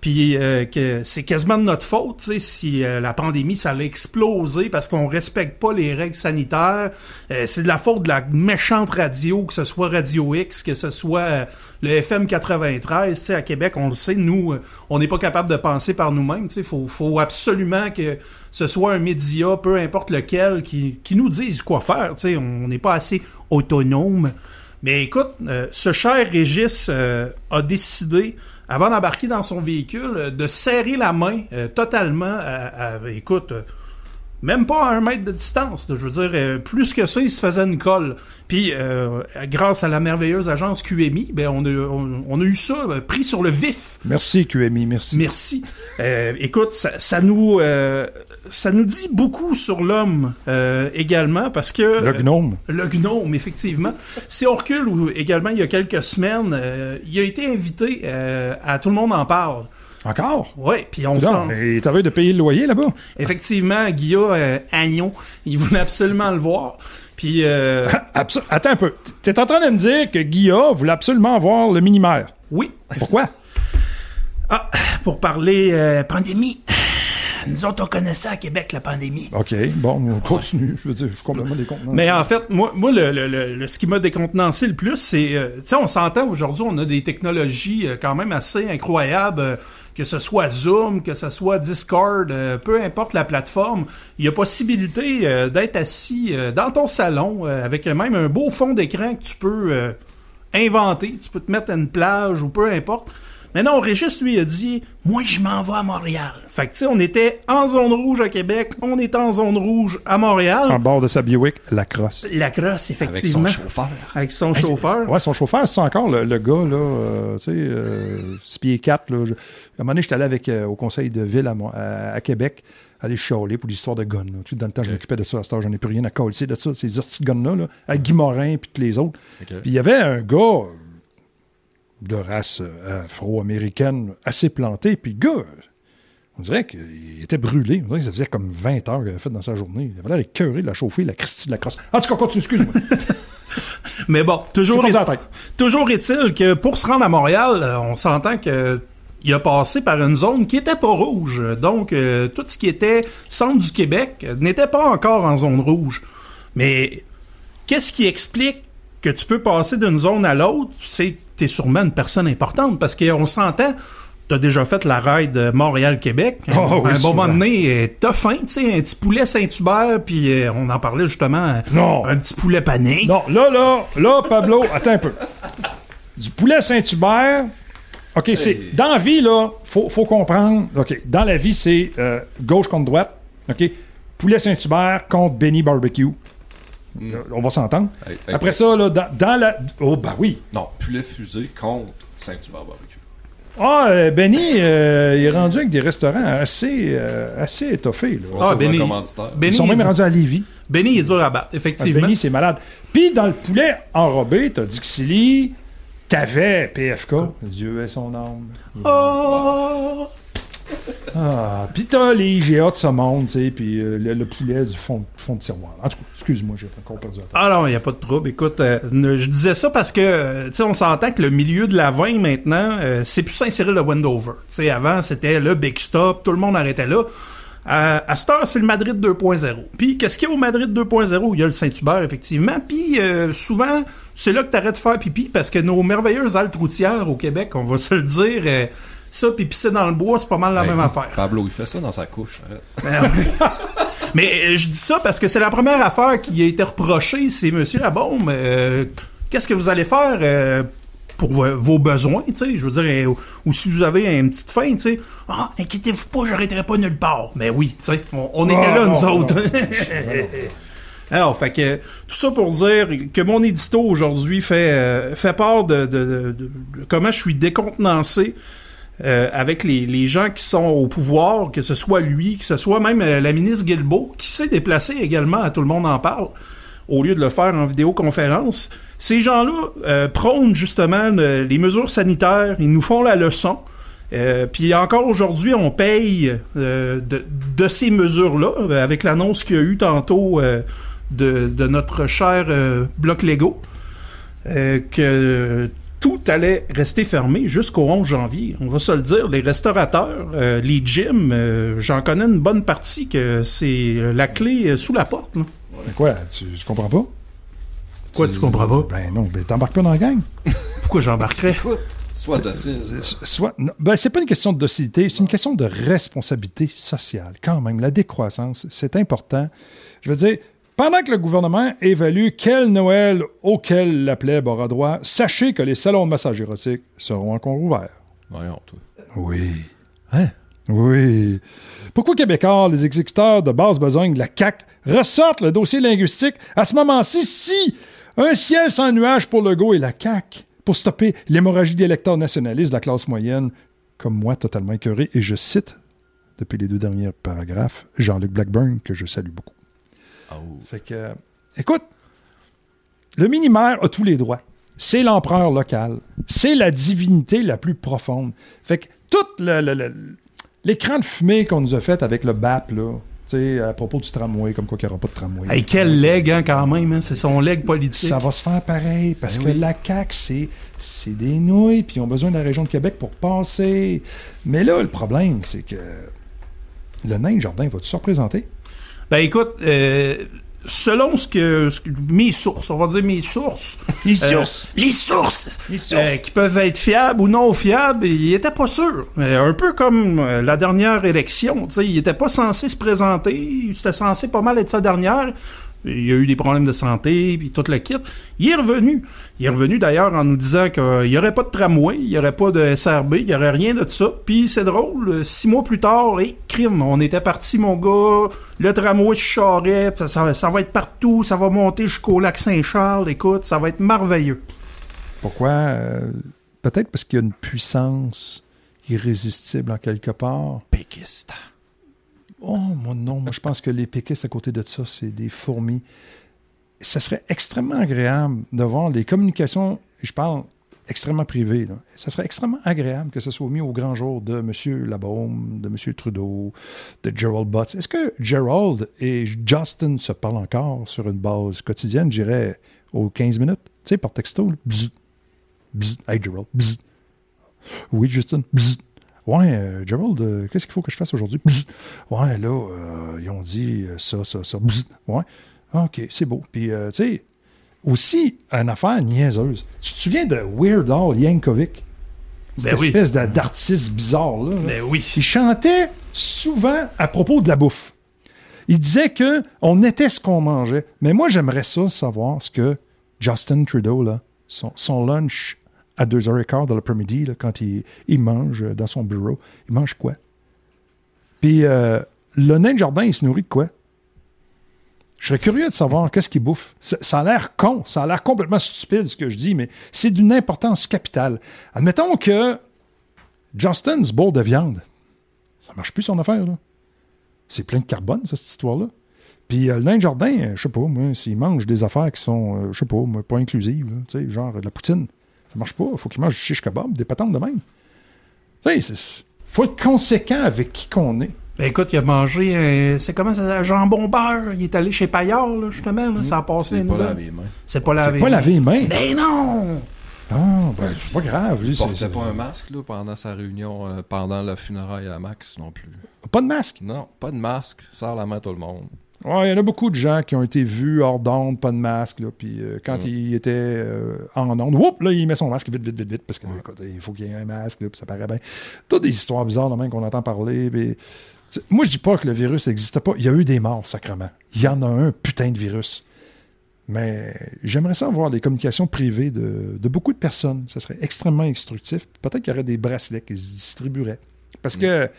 Puis euh, que c'est quasiment de notre faute, si euh, la pandémie, ça l'a explosé parce qu'on respecte pas les règles sanitaires. Euh, c'est de la faute de la méchante radio, que ce soit Radio X, que ce soit euh, le FM 93, tu sais, à Québec, on le sait, nous, euh, on n'est pas capable de penser par nous-mêmes, sais, faut, faut absolument que ce soit un média, peu importe lequel, qui, qui nous dise quoi faire, tu sais, on n'est pas assez autonome. Mais écoute, euh, ce cher Régis a décidé, avant d'embarquer dans son véhicule, euh, de serrer la main euh, totalement à, à- écoute, euh, même pas à un mètre de distance. je veux dire, euh, plus que ça, il se faisait une colle. Puis, euh, grâce à la merveilleuse agence QMI, ben, on, a, on, on a eu ça euh, pris sur le vif.
Merci, QMI, merci.
Merci. Euh, écoute, ça, ça nous euh, ça nous dit beaucoup sur l'homme euh, également parce que
Le gnome.
euh, le gnome effectivement. si on recule également il y a quelques semaines, euh, il a été invité euh, à tout le monde en parle.
Encore?
Ouais, puis on sent
mais t'avais de payer le loyer là-bas.
effectivement Guillaume euh, Agnon, il voulait absolument le voir. Puis euh, *laughs*
Abso- Attends un peu. T'es en train de me dire que Guilla voulait absolument voir le mini-maire.
oui,
Pourquoi?
ah, pour parler euh, pandémie. Nous autres, on connaît ça à Québec, la pandémie.
OK, bon, on continue. Je veux dire, je suis complètement décontenant.
Mais en fait, moi, moi le, le- le- le- ce qui m'a décontenancé le plus, c'est, euh, tu sais, on s'entend aujourd'hui, on a des technologies euh, quand même assez incroyables, euh, que ce soit Zoom, que ce soit Discord, euh, peu importe la plateforme, il y a possibilité euh, d'être assis euh, dans ton salon euh, avec même un beau fond d'écran que tu peux euh, inventer, tu peux te mettre à une plage ou peu importe. Mais non, Régis, lui, a dit Moi, je m'en vais à Montréal. Fait que, tu sais, on était en zone rouge à Québec, on est en zone rouge à Montréal.
En bord de sa Buick, la crosse.
La crosse, effectivement.
Avec son chauffeur.
Avec son chauffeur.
Ouais, son chauffeur, c'est encore le, le gars, là, euh, tu sais, euh, 6 pieds 4. Là, Je- à un moment donné, j'étais allé avec, euh, au conseil de ville à, à, à Québec, aller chialer pour l'histoire de guns. là. Tu sais, dans le temps, je m'occupais de ça. À cette heure, j'en ai plus rien à coller de ça, ces hosties de guns-là, là, avec Guy Morin puis tous les autres. Puis il y avait un gars de race euh, afro-américaine assez planté, puis le gars, on dirait qu'il était brûlé. On dirait que ça faisait comme 20 heures qu'il avait fait dans sa journée. Il avait l'air écœuré de la chauffer, la Christie de la crosse. En tout cas, continue, excuse-moi. *laughs*
Mais bon, toujours, est, toujours est-il que pour se rendre à Montréal, euh, on s'entend que il a passé par une zone qui était pas rouge. Donc, euh, tout ce qui était centre du Québec n'était pas encore en zone rouge. Mais qu'est-ce qui explique que tu peux passer d'une zone à l'autre? C'est que tu es sûrement une personne importante parce qu'on s'entend. T'as déjà fait la ride Montréal-Québec.
Oh,
à un bon moment donné, t'as faim, tu sais, un petit poulet Saint-Hubert, puis euh, on en parlait justement, euh,
Non.
un petit poulet pané.
Non, là, là, là, Pablo, attends un peu. du poulet Saint-Hubert. OK, c'est. Dans la vie, là, faut, faut comprendre. OK, dans la vie, c'est euh, gauche contre droite. OK, poulet Saint-Hubert contre Benny Barbecue.
Hmm.
Euh, On va s'entendre.
Hey, hey,
Après ça, là, dans, dans la. Oh, bah oui.
Non, poulet fusée contre Saint-Hubert Barbecue.
Ah, euh, Benny, euh, il est rendu avec des restaurants assez, euh, assez étoffés. Là.
Ah, Benny.
commanditaire.
Ils sont même rendus à Lévis.
Benny est dur à battre,
Ah,
effectivement.
Benny, c'est malade. Puis dans le poulet enrobé, t'as Dixili, t'avais PFK. Dieu est son âme.
Oh!
Ah, puis t'as les IGA de ce monde, tu sais, puis euh, le, le poulet du fond, fond de tiroir. En tout cas, excuse-moi, j'ai encore perdu la tête.
Ah non, il n'y a pas de trouble. Écoute, euh, je disais ça parce que, euh, tu sais, on s'entend que le milieu de la vin maintenant, c'est plus Saint-Cyril de Wendover. Tu sais, avant, c'était le Big Stop, tout le monde arrêtait là. À, cette heure, c'est le Madrid 2.0. Puis, qu'est-ce qu'il y a au Madrid 2.0? Il y a le Saint-Hubert, effectivement. Puis, souvent, c'est là que tu arrêtes de faire pipi parce que nos merveilleuses haltes routières au Québec, on va se le dire, ça, puis pisser dans le bois, c'est pas mal la
Hey,
même affaire.
Pablo, il fait ça dans sa couche. arrête. *laughs*
Mais euh, je dis ça parce que c'est la première affaire qui a été reprochée, c'est Monsieur Labaume. euh, Qu'est-ce que vous allez faire euh, pour vo- vos besoins, tu sais, je veux dire, ou, ou si vous avez une petite faim, tu sais, ah, inquiétez-vous pas, j'arrêterai pas nulle part. Mais oui, tu sais, on, on était
Ah,
là,
non,
nous autres. *laughs*
non.
Alors, fait que tout ça pour dire que mon édito aujourd'hui fait euh, fait part de, de- de- de- de comment je suis décontenancé euh, avec les, gens qui sont au pouvoir, que ce soit lui, que ce soit même euh, la ministre Guilbeault, qui s'est déplacée également Tout le monde en parle, au lieu de le faire en vidéoconférence. Ces gens-là euh, prônent justement le- les mesures sanitaires, ils nous font la leçon. Euh, puis encore aujourd'hui, on paye de, ces mesures-là, avec l'annonce qu'il y a eu tantôt de, notre cher bloc Lego, euh, que tout allait rester fermé jusqu'au 11 janvier. On va se le dire, les restaurateurs, euh, les gyms, euh, j'en connais une bonne partie que c'est la clé euh, sous la porte. là.
Mais quoi, tu, tu comprends pas?
Quoi, tu comprends pas?
Ben non, ben t'embarques pas dans la gang. *laughs*
Pourquoi j'embarquerais?
Écoute, sois docile.
Soit, non, ben, c'est pas une question de docilité, c'est une question de responsabilité sociale. Quand même, la décroissance, c'est important. Je veux dire, pendant que le gouvernement évalue quel Noël auquel la plèbe aura droit, sachez que les salons de massage érotique seront encore ouverts.
Voyons, toi.
Oui.
Hein?
Oui. Pourquoi Québécois, les exécuteurs de basse besogne de la CAC, ressortent le dossier linguistique à ce moment-ci si un ciel sans nuages pour Legault et la CAC pour stopper l'hémorragie des électeurs nationalistes de la classe moyenne, comme moi totalement écœuré, et je cite depuis les deux derniers paragraphes Jean-Luc Blackburn, que je salue beaucoup. Fait que, écoute, le mini-maire a tous les droits. C'est l'empereur local. C'est la divinité la plus profonde. Fait que tout le- le- le- l'écran de fumée qu'on nous a fait avec le BAP, là, tu sais, à propos du tramway, comme quoi qu'il n'y aura pas de tramway.
Hey, quel leg, hein, quand même, hein? c'est son leg politique.
Ça va se faire pareil, parce
Ben
que
oui.
la CAQ, c'est, c'est des nouilles, puis ils ont besoin de la région de Québec pour passer. Mais là, le problème, c'est que le nain Jardin va-tu se représenter?
Ben écoute, euh, selon ce que, ce que- mes sources, on va dire mes sources.
Les
euh,
sources.
les sources.
Les sources.
euh, qui peuvent être fiables ou non fiables, il était pas sûr. Euh, un peu comme euh, la dernière élection, tu sais, il était pas censé se présenter, c'était censé pas mal être sa dernière. Il y a eu des problèmes de santé, puis tout le kit. Il est revenu. Il est revenu d'ailleurs en nous disant qu'il n'y aurait pas de tramway, il n'y aurait pas de SRB, il n'y aurait rien de ça. Puis c'est drôle, euh, six mois plus tard, et crime, on était parti, mon gars, le tramway se charrait, ça, ça- ça va être partout, ça va monter jusqu'au lac Saint-Charles, écoute, ça va être merveilleux.
Pourquoi? Euh, peut-être parce qu'il y a une puissance irrésistible en quelque part.
Péquiste.
Oh, moi non, moi je pense que les péquistes à côté de ça, c'est des fourmis. Ce serait extrêmement agréable de voir les communications, je parle extrêmement privées, là. ce serait extrêmement agréable que ce soit mis au grand jour de M. Labaume, de M. Trudeau, de Gerald Butts. Est-ce que Gerald et Justin se parlent encore sur une base quotidienne, je dirais, aux 15 minutes, tu sais, par texto? là. Bzzz, bzzz, hey Gerald, bzzz. Oui, Justin, bzzz. Ouais, euh, Gerald, euh, qu'est-ce qu'il faut que je fasse aujourd'hui? Ouais, là, euh, ils ont dit ça, ça, ça. Ouais. OK, c'est beau. Puis, tu sais, aussi, une affaire niaiseuse. Tu te souviens de Weird Al Yankovic? Cette
Ben
espèce d'artiste bizarre, là. là.
Ben oui.
Il chantait souvent à propos de la bouffe. Il disait que on était ce qu'on mangeait. Mais moi, j'aimerais ça savoir ce que Justin Trudeau, là, son, son lunch à 2h15 de l'après-midi, quand il, mange euh, dans son bureau. Il mange quoi? Puis euh, le nain de jardin, il se nourrit de quoi? Je serais curieux de savoir qu'est-ce qu'il bouffe. Ça, a l'air con, ça a l'air complètement stupide ce que je dis, mais c'est d'une importance capitale. Admettons que Justin's bowl de viande, ça marche plus son affaire, là. C'est plein de carbone, ça, cette histoire-là. Puis euh, le nain jardin, je sais pas, moi, s'il mange des affaires qui sont, je sais pas, moi, pas inclusives, tu genre de la poutine, ça marche pas. faut qu'il mange du shish kebab, des patentes de même. Tu sais, c'est- faut être conséquent avec qui qu'on est.
Ben écoute, il a mangé, un- c'est comment ça, un jambon beurre. Il est allé chez Paillard, là, justement, là, ça a passé.
C'est pas lavé les mains.
C'est pas lavé.
C'est pas laver les mains.
Mais non!
Ah, ben, c'est pas grave. lui,
Il portait
c'est-
pas un masque là, pendant sa réunion, euh, pendant la funéraille à Max non plus.
Pas de masque?
Non, pas de masque. Serre la main à tout le monde.
Ouais, il y en a beaucoup de gens qui ont été vus hors d'onde, pas de masque, là, puis euh, quand
Mm.
il était euh, en onde, whoop, là, il met son masque vite, vite, vite, vite, parce qu'il faut qu'il y ait un masque, là, puis ça paraît bien. Toutes des histoires bizarres, là, même, qu'on entend parler, puis... Moi, je dis pas que le virus n'existe pas. Il y a eu des morts, sacrement. Il y en a un putain de virus. Mais j'aimerais ça avoir des communications privées de, de beaucoup de personnes. Ça serait extrêmement instructif. Peut-être qu'il y aurait des bracelets qui se distribueraient. Parce que, tu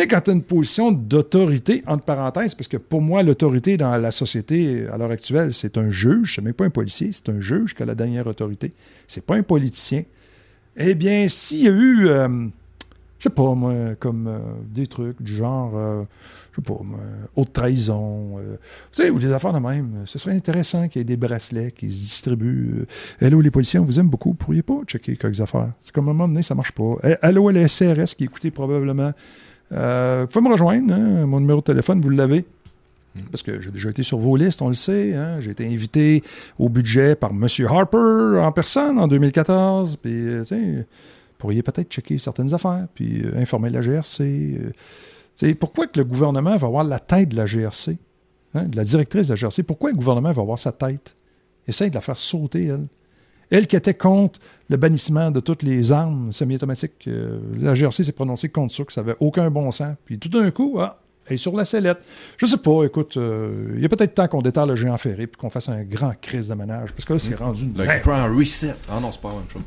sais, quand tu as une position d'autorité, entre parenthèses, parce que pour moi, l'autorité dans la société à l'heure actuelle, c'est un juge, c'est même pas un policier, c'est un juge qui a la dernière autorité. C'est pas un politicien. Eh bien, s'il y a eu, euh, je sais pas, moi, comme euh, des trucs du genre, euh, je sais pas, moi, haute trahison, euh, tu sais, ou des affaires de même, ce serait intéressant qu'il y ait des bracelets qui se distribuent. Euh, Hello, les policiers, on vous aime beaucoup. Pourriez pas checker quelques affaires? C'est comme à un moment donné, ça marche pas. Eh, Allô, les SRS qui écoutez probablement. Euh, vous pouvez me rejoindre, hein, mon numéro de téléphone, vous l'avez. Parce que j'ai déjà été sur vos listes, on le sait. hein. J'ai été invité au budget par M. Harper en personne en 2014. Puis, euh, tu sais, vous pourriez peut-être checker certaines affaires, puis euh, informer la GRC. euh. Pourquoi que le gouvernement va avoir la tête de la GRC, hein, de la directrice de la GRC? Pourquoi le gouvernement va avoir sa tête? Essaye de la faire sauter, elle. Elle qui était contre le bannissement de toutes les armes semi-automatiques. euh, la GRC s'est prononcée contre ça, que ça n'avait aucun bon sens. Puis tout d'un coup, ah, elle est sur la sellette. Je sais pas, écoute, euh, il y a peut-être temps qu'on déterre le géant ferré puis qu'on fasse un grand crise de ménage. Parce que là, c'est rendu une
Le un reset. Ah non, c'est pas la même chose.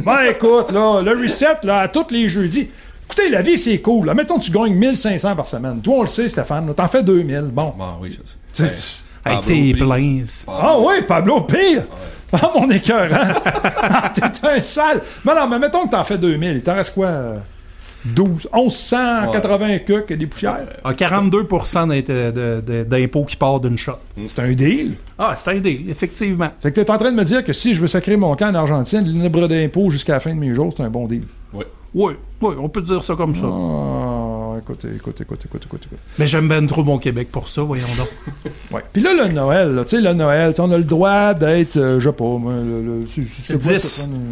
*laughs*
Ben écoute, là, le reset, là, à tous les jeudis. Écoutez, la vie, c'est cool. Là. Mettons, tu gagnes 1500 par semaine. Toi, on le sait, Stéphane. T'en fais 2000. Bon.
Bon, oui,
sais,
sais.
Hey, t'es plein.
Ah oui, Pablo, pire! Ah, mon écœur, hein? *laughs* T'es un sale! Mais non, mais mettons que t'en fais 2000. Il t'en reste quoi? euh, 12, 1180 cucs et des poussières?
Ah, 42 d'int- de- de- d'impôts qui part d'une shot.
C'est un deal.
Ah, c'est un deal, effectivement.
Fait que t'es en train de me dire que si je veux sacrer mon camp en Argentine, le libre d'impôt jusqu'à la fin de mes jours, c'est un bon deal.
Oui.
Oui, oui, on peut dire ça comme ça.
Ah, écoute, écoute, écoute, écoute, écoute, écoute.
Mais j'aime bien trop mon Québec pour ça, voyons donc. *laughs*
Ouais. Puis là, le Noël, là, tu sais, le Noël, on a le droit d'être, euh, je sais pas, moi, le, le- c'est-
C'est
quoi,
10.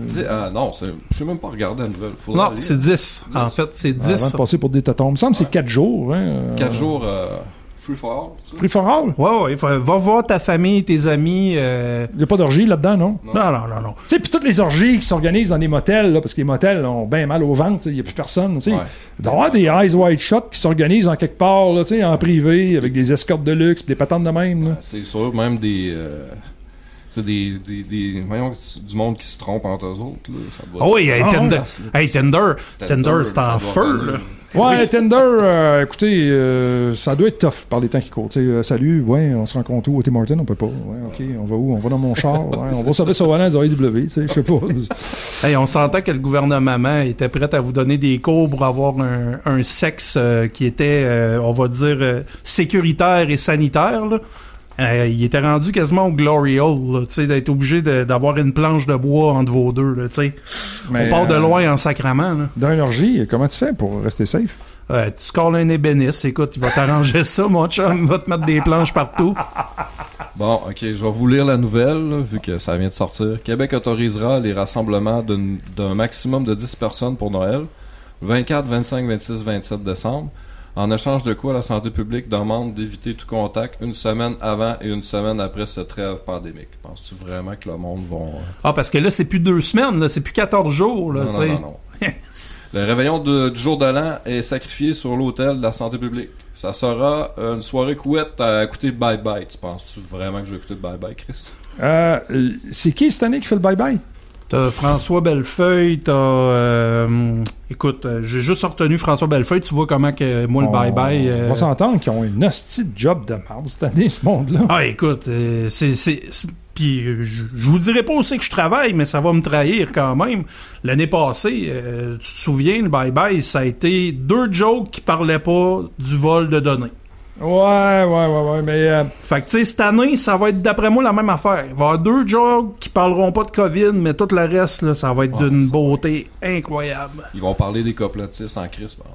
Stéphane, euh,
ah non, je sais même pas regarder la nouvelle. Faudra
Non, c'est 10. En fait, c'est
Avant
10.
de passer pour des tatons. Il me semble que c'est 4 jours. Hein, euh,
4 jours euh, free for all. ça?
Free for all?
Ouais, ouais, va, va voir ta famille, tes amis. euh,
Il n'y a pas d'orgie là-dedans, non?
Non, non, non, non.
Tu sais, puis toutes les orgies qui s'organisent dans des motels, là, parce que les motels ont bien mal au ventre, il n'y a plus personne. tu sais.
Ouais.
D'avoir des Eyes Wide Shot qui s'organisent en quelque part, là, tu sais, en privé, avec des escortes de luxe, puis des patentes de même. là.
C'est sûr, même des. euh, c'est des, des, des- voyons, du monde qui se trompe entre eux autres. Là, ça
Ah oui, hey,
Ah,
Tinder, hey, Tinder, c'est en feu, là.
Ouais, Tinder, euh, écoutez, euh, ça doit être tough par les temps qui courent. Euh, salut, ouais, on se rencontre où? Au Tim Martin? On peut pas. Ouais, ok, on va où? On va dans mon char. Ouais, on va sauver sur tu sais, je sais pas. *laughs*
Hey, on s'entend que le gouvernement était prêt à vous donner des cours pour avoir un, un sexe qui était, on va dire, sécuritaire et sanitaire. Là. Euh, il était rendu quasiment au glory hole, tu sais, d'être obligé d'avoir une planche de bois entre vos deux. Tu sais.
Mais,
on part de
euh,
loin en sacrament. Là.
Dans une orgie, comment tu fais pour rester safe?
Euh, tu scores un ébéniste, écoute, il va t'arranger *laughs* ça, mon chum, il va te mettre des planches partout.
Bon, ok, je vais vous lire la nouvelle, là, vu que ça vient de sortir. Québec autorisera les rassemblements d'un maximum de 10 personnes pour Noël, 24, 25, 26, 27 décembre. En échange de quoi la santé publique demande d'éviter tout contact une semaine avant et une semaine après cette trêve pandémique. Penses-tu vraiment que le monde va... euh,
Ah, parce que là, c'est plus deux semaines, là, c'est plus 14 jours. Là,
Non, non, non, non. *laughs* Le réveillon de- du jour de l'an est sacrifié sur l'hôtel de la santé publique. Ça sera une soirée couette à écouter Bye Bye. Tu penses-tu vraiment que je vais écouter Bye Bye, Chris?
Euh, euh, c'est qui cette année qui fait le bye-bye?
T'as François Bellefeuille, t'as... euh, écoute, euh, j'ai juste retenu François Bellefeuille, tu vois comment que moi, le bye-bye... euh,
On va s'entendre qu'ils ont une hostie de job de merde cette année, ce monde-là.
Ah, écoute, euh, c'est. Puis euh, je, je vous dirai pas aussi que je travaille, mais ça va me trahir quand même. L'année passée, euh, tu te souviens, le bye-bye, ça a été deux jokes qui parlaient pas du vol de données.
Ouais, ouais, ouais, ouais, mais... euh,
Fait que, tu sais, cette année, ça va être d'après moi la même affaire. Il va y avoir deux jokes qui parleront pas de COVID, mais tout le reste, là, ça va être
Ouais,
d'une beauté incroyable.
Ils vont parler des complotistes en crise, par.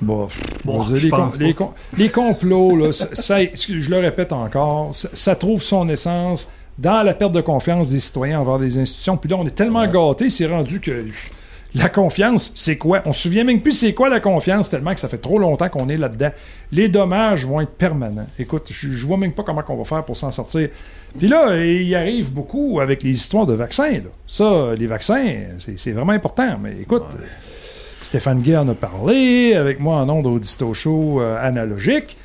Bon,
Bon,
les,
pense
com- les com- les complots, là, ça, ça- excuse- je le répète encore, ça, ça trouve son essence dans la perte de confiance des citoyens envers des institutions. Puis là, on est tellement gâtés, c'est rendu que la confiance, c'est quoi? On se souvient même plus c'est quoi la confiance, tellement que ça fait trop longtemps qu'on est là-dedans. Les dommages vont être permanents. Écoute, je, je vois même pas comment on va faire pour s'en sortir. Puis là, il arrive beaucoup avec les histoires de vaccins. là. Ça, les vaccins, c'est vraiment important. Mais écoute, Stéphane Guy en a parlé avec moi en ondes au Disto Show euh, analogique,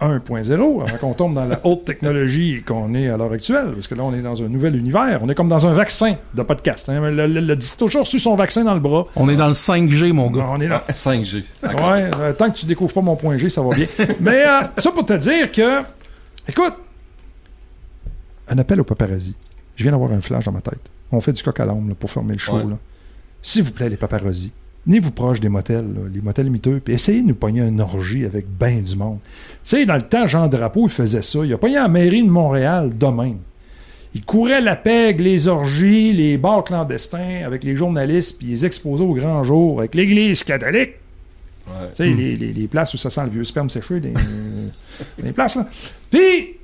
1.0, avant qu'on tombe dans la haute technologie qu'on est à l'heure actuelle, parce que là, on est dans un nouvel univers. On est comme dans un vaccin de podcast. hein. Le, le- a reçu son vaccin dans le bras.
On est dans le 5G, mon gars.
On est là.
5G.
Ouais, euh, tant que tu découvres pas mon point G, ça va bien. *laughs* Mais euh, ça pour te dire que, écoute, un appel au paparazzi. Je viens d'avoir un flash dans ma tête. On fait du coq à l'âme pour fermer le show.
Ouais.
là. S'il vous plaît, les paparazzi, venez-vous proche des motels, là, les motels miteux, puis essayez de nous pogner une orgie avec ben du monde. Tu sais, dans le temps, Jean Drapeau, il faisait ça. Il a pogné la mairie de Montréal de même. Il courait la pègue, les orgies, les bars clandestins avec les journalistes, puis les exposait au grand jour avec l'Église catholique.
Ouais.
Tu sais, les, les- les places où ça sent le vieux sperme séché, des, *laughs* des places, là. Puis,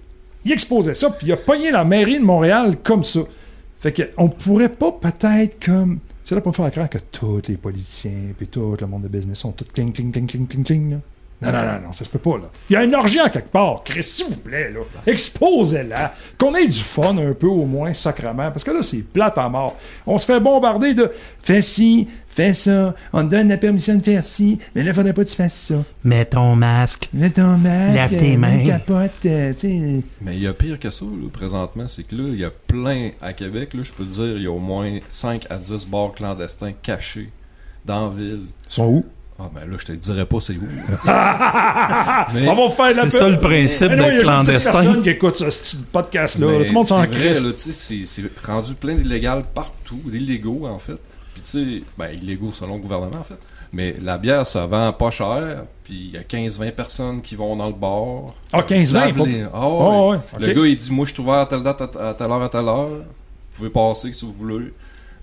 il exposait ça, puis il a pogné la mairie de Montréal comme ça. Fait que, on pourrait pas peut-être comme... C'est là pour me faire croire que tous les politiciens, puis tout le monde de business sont tous cling, cling, cling, cling, cling, cling. Non, non, non, non, ça se peut pas, là. Il y a une orgie en quelque part. Chris, s'il vous plaît, là. Exposez-la. Qu'on ait du fun un peu, au moins, sacrement. Parce que là, c'est plate à mort. On se fait bombarder de fais ci, fais ça. On te donne la permission de faire ci. Mais là, faudrait pas que tu fasses ça.
Mets ton masque.
Mets ton masque.
Lave tes
euh,
mains.
Capote, euh, tu sais.
Mais il y a pire que ça, là, présentement. C'est que là, il y a plein à Québec, là, je peux te dire, il y a au moins 5 à 10 bars clandestins cachés dans la ville.
Ils sont où?
Ah, ben là, je te dirais pas c'est où. *laughs*
On va faire
C'est ça le principe
Mais non, il y a
d'être clandestin.
personne qui écoute ce podcast-là.
Mais
Tout le monde s'en
sais, c'est rendu plein d'illégal partout, d'illégaux en fait. Puis tu sais, ben illégaux selon le gouvernement en fait. Mais la bière, ça vend pas cher, puis il y a 15-20 personnes qui vont dans le bar.
Ah, 15-20,
Ils se lavent
pas-
les- Ah,
Ah,
ouais.
ouais,
Le gars, il dit, moi, je suis ouvert à telle date, à telle heure, à telle heure. Vous pouvez passer si vous voulez.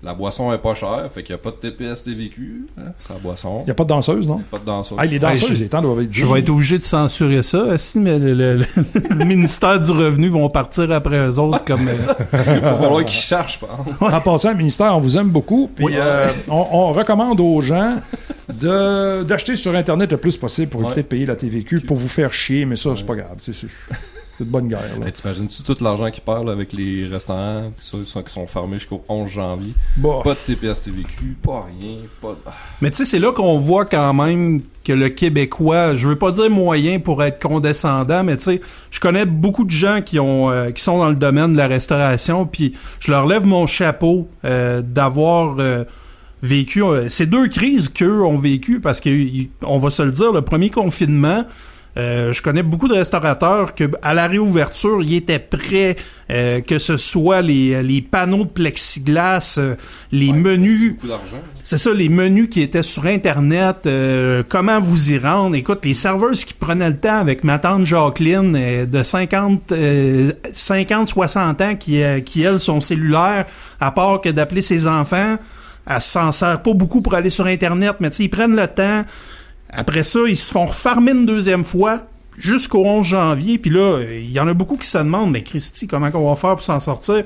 La boisson est pas chère, fait qu'il n'y a pas de TPS TVQ. Hein, c'est la boisson.
Il n'y a pas de danseuse, non?
Pas de danseuse.
Ah, les
Hey,
danseuses,
je-
les temps doivent être
Je vais être obligé de censurer ça, aussi, mais le, le- le- le *laughs* ministère du Revenu vont partir après eux autres comme. euh,
Il va falloir qu'ils cherchent, par exemple.
En passant, le ministère, on vous aime beaucoup. Puis
Oui.
euh, on, on recommande aux gens de d'acheter sur Internet le plus possible pour éviter de payer la TVQ pour vous faire chier, mais ça, c'est pas grave. C'est c'est- c'est de bonne guerre. là.
Hey, T'imagines-tu tout l'argent qu'ils parlent avec les restaurants, ils sont- qui sont fermés jusqu'au 11 janvier?
Bah.
Pas de TPS TVQ, pas rien, pas de...
Mais tu sais, c'est là qu'on voit quand même que le Québécois, je veux pas dire moyen pour être condescendant, mais tu sais, je connais beaucoup de gens qui ont euh, qui sont dans le domaine de la restauration, puis je leur lève mon chapeau euh, d'avoir euh, vécu euh, ces deux crises qu'eux ont vécu parce que ils- on va se le dire, le premier confinement. Euh, je connais beaucoup de restaurateurs que à la réouverture, ils étaient prêts, euh, que ce soit les, les panneaux de plexiglas, euh, les menus, c'est ça, les menus qui étaient sur Internet, euh, comment vous y rendre. Écoute, les serveuses qui prenaient le temps avec ma tante Jacqueline euh, de 50, euh, 50, 60 ans qui, euh, qui, elle, son cellulaire, à part que d'appeler ses enfants, elle s'en sert pas beaucoup pour aller sur Internet, mais tu sais, ils prennent le temps. Après ça, ils se font farmer une deuxième fois jusqu'au 11 janvier. Puis là, il y en a beaucoup qui se demandent, mais Christy, comment qu'on va faire pour s'en sortir?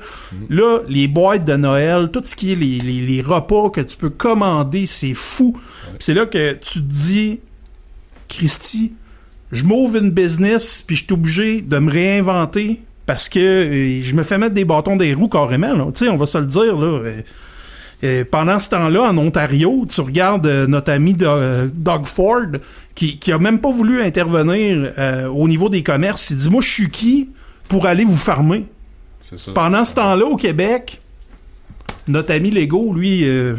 Là, les boîtes de Noël, tout ce qui est les, les, les repas que tu peux commander, c'est fou. C'est là que tu te dis, Christy, je m'ouvre une business, puis je suis obligé de me réinventer parce que euh, je me fais mettre des bâtons des roues carrément. Tu sais, on va se le dire, là. euh, pendant ce temps-là, en Ontario, tu regardes euh, notre ami Do- euh, Doug Ford, qui, qui a même pas voulu intervenir euh, au niveau des commerces. Il dit, moi, je suis qui pour aller vous farmer?
C'est ça.
Pendant ce temps-là, au Québec, notre ami Lego, lui. euh,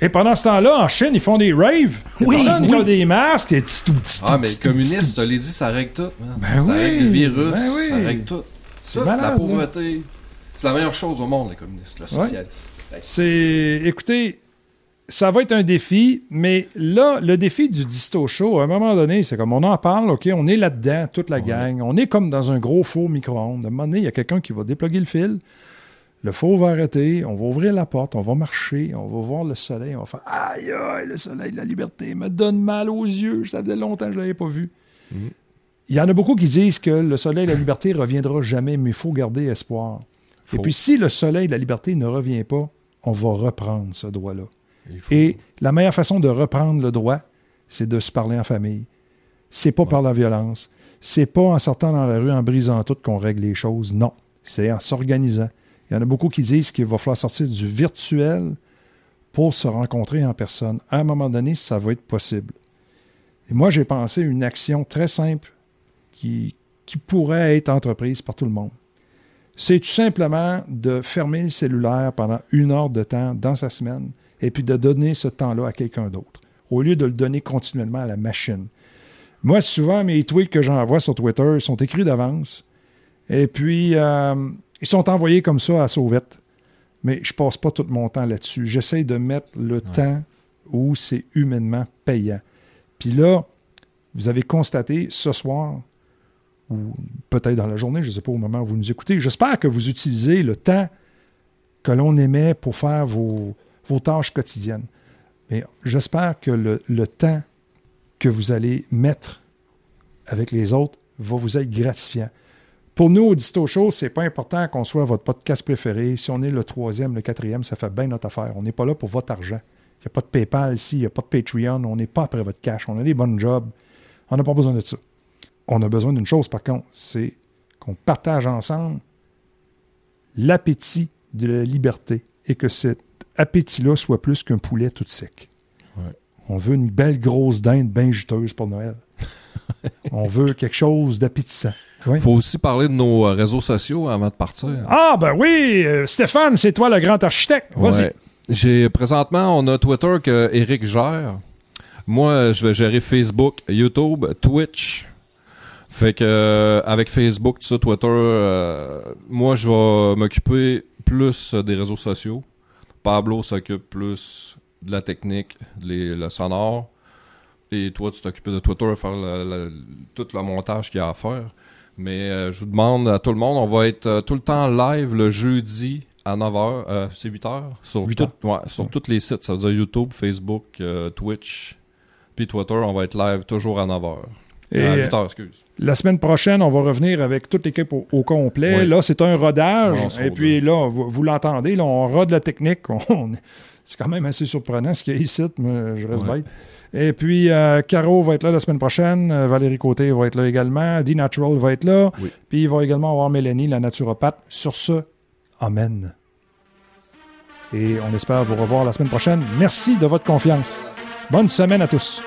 Et pendant ce temps-là, en Chine, ils font des raves.
Oui,
Personne
oui.
a des masques. Et petit, tout petit,
Ah, mais
petit,
le
tout
communiste,
petit.
je te l'ai dit, ça règle tout. man.
Ben
ça
oui,
règle le virus,
ben oui.
ça règle tout.
C'est
Tout,
malade,
La pauvreté. C'est la meilleure chose au monde, les communistes, le socialisme. Hey.
C'est. Écoutez, ça va être un défi, mais là, le défi du Disto Show, à un moment donné, c'est comme on en parle, OK, on est là-dedans, toute la gang. On est comme dans un gros faux micro-ondes. À un moment donné, il y a quelqu'un qui va déploguer le fil. Le faux va arrêter, on va ouvrir la porte, on va marcher, on va voir le soleil, on va faire Aïe, aïe, le soleil de la liberté me donne mal aux yeux, ça faisait longtemps que je ne l'avais pas vu. Il y en a beaucoup qui disent que le soleil de la liberté ne reviendra jamais, mais il faut garder espoir. Et puis, si le soleil de la liberté ne revient pas, on va reprendre ce droit-là.
Faut-
Et la meilleure façon de reprendre le droit, c'est de se parler en famille. C'est pas par la violence. C'est pas en sortant dans la rue, en brisant tout qu'on règle les choses. Non. C'est en s'organisant. Il y en a beaucoup qui disent qu'il va falloir sortir du virtuel pour se rencontrer en personne. À un moment donné, ça va être possible. Et moi, j'ai pensé à une action très simple qui, qui pourrait être entreprise par tout le monde. C'est tout simplement de fermer le cellulaire pendant une heure de temps dans sa semaine et puis de donner ce temps-là à quelqu'un d'autre, au lieu de le donner continuellement à la machine. Moi, souvent, mes tweets que j'envoie sur Twitter sont écrits d'avance et puis euh, ils sont envoyés comme ça à sauvette. Mais je passe pas tout mon temps là-dessus. J'essaie de mettre le temps où c'est humainement payant. Puis là, vous avez constaté ce soir, ou peut-être dans la journée, je ne sais pas au moment où vous nous écoutez, j'espère que vous utilisez le temps que l'on émet pour faire vos, tâches quotidiennes. Mais j'espère que le, temps que vous allez mettre avec les autres va vous être gratifiant. Pour nous, au Disto Show, c'est pas important qu'on soit votre podcast préféré. Si on est le troisième, le quatrième, ça fait bien notre affaire. On n'est pas là pour votre argent. Il n'y a pas de PayPal ici, il n'y a pas de Patreon. On n'est pas après votre cash. On a des bonnes jobs. On n'a pas besoin de ça. On a besoin d'une chose, par contre, c'est qu'on partage ensemble l'appétit de la liberté et que cet appétit-là soit plus qu'un poulet tout sec.
Ouais.
On veut une belle grosse dinde bien juteuse pour Noël. *laughs* On veut quelque chose d'appétissant. Oui.
Faut aussi parler de nos euh, réseaux sociaux avant de partir.
Ah, ben oui, euh, Stéphane, c'est toi le grand architecte. Vas-y.
Ouais. J'ai présentement, on a Twitter que Eric gère. Moi, je vais gérer Facebook, YouTube, Twitch. Fait que euh, avec Facebook, tout ça, Twitter, euh, moi je vais m'occuper plus euh, des réseaux sociaux. Pablo s'occupe plus de la technique, les, le sonore. Et toi, tu t'occupes de Twitter, faire le- le- tout le montage qu'il y a à faire. Mais euh, je vous demande à tout le monde, on va être tout le temps live le jeudi à 9h, euh, c'est 8h, sur,
8
tout- ouais, sur tous les sites, ça veut dire YouTube, Facebook, Twitch, puis Twitter, on va être live toujours à 9h.
Et,
à
euh,
8h, excuse.
La semaine prochaine, on va revenir avec toute l'équipe au, au complet.
Oui.
Là, c'est un rodage. Et puis là, vous, vous l'entendez, là, on rode la technique. *laughs* On- c'est quand même assez surprenant ce qu'il y a ici. Moi, je reste
Ouais.
bête. Et puis, euh, Caro va être là la semaine prochaine. Euh, Valérie Côté va être là également. D-Natural va être là.
Oui.
Puis, il va également avoir Mélanie, la naturopathe. Sur ce, Amen. Et on espère vous revoir la semaine prochaine. Merci de votre confiance. Bonne semaine à tous.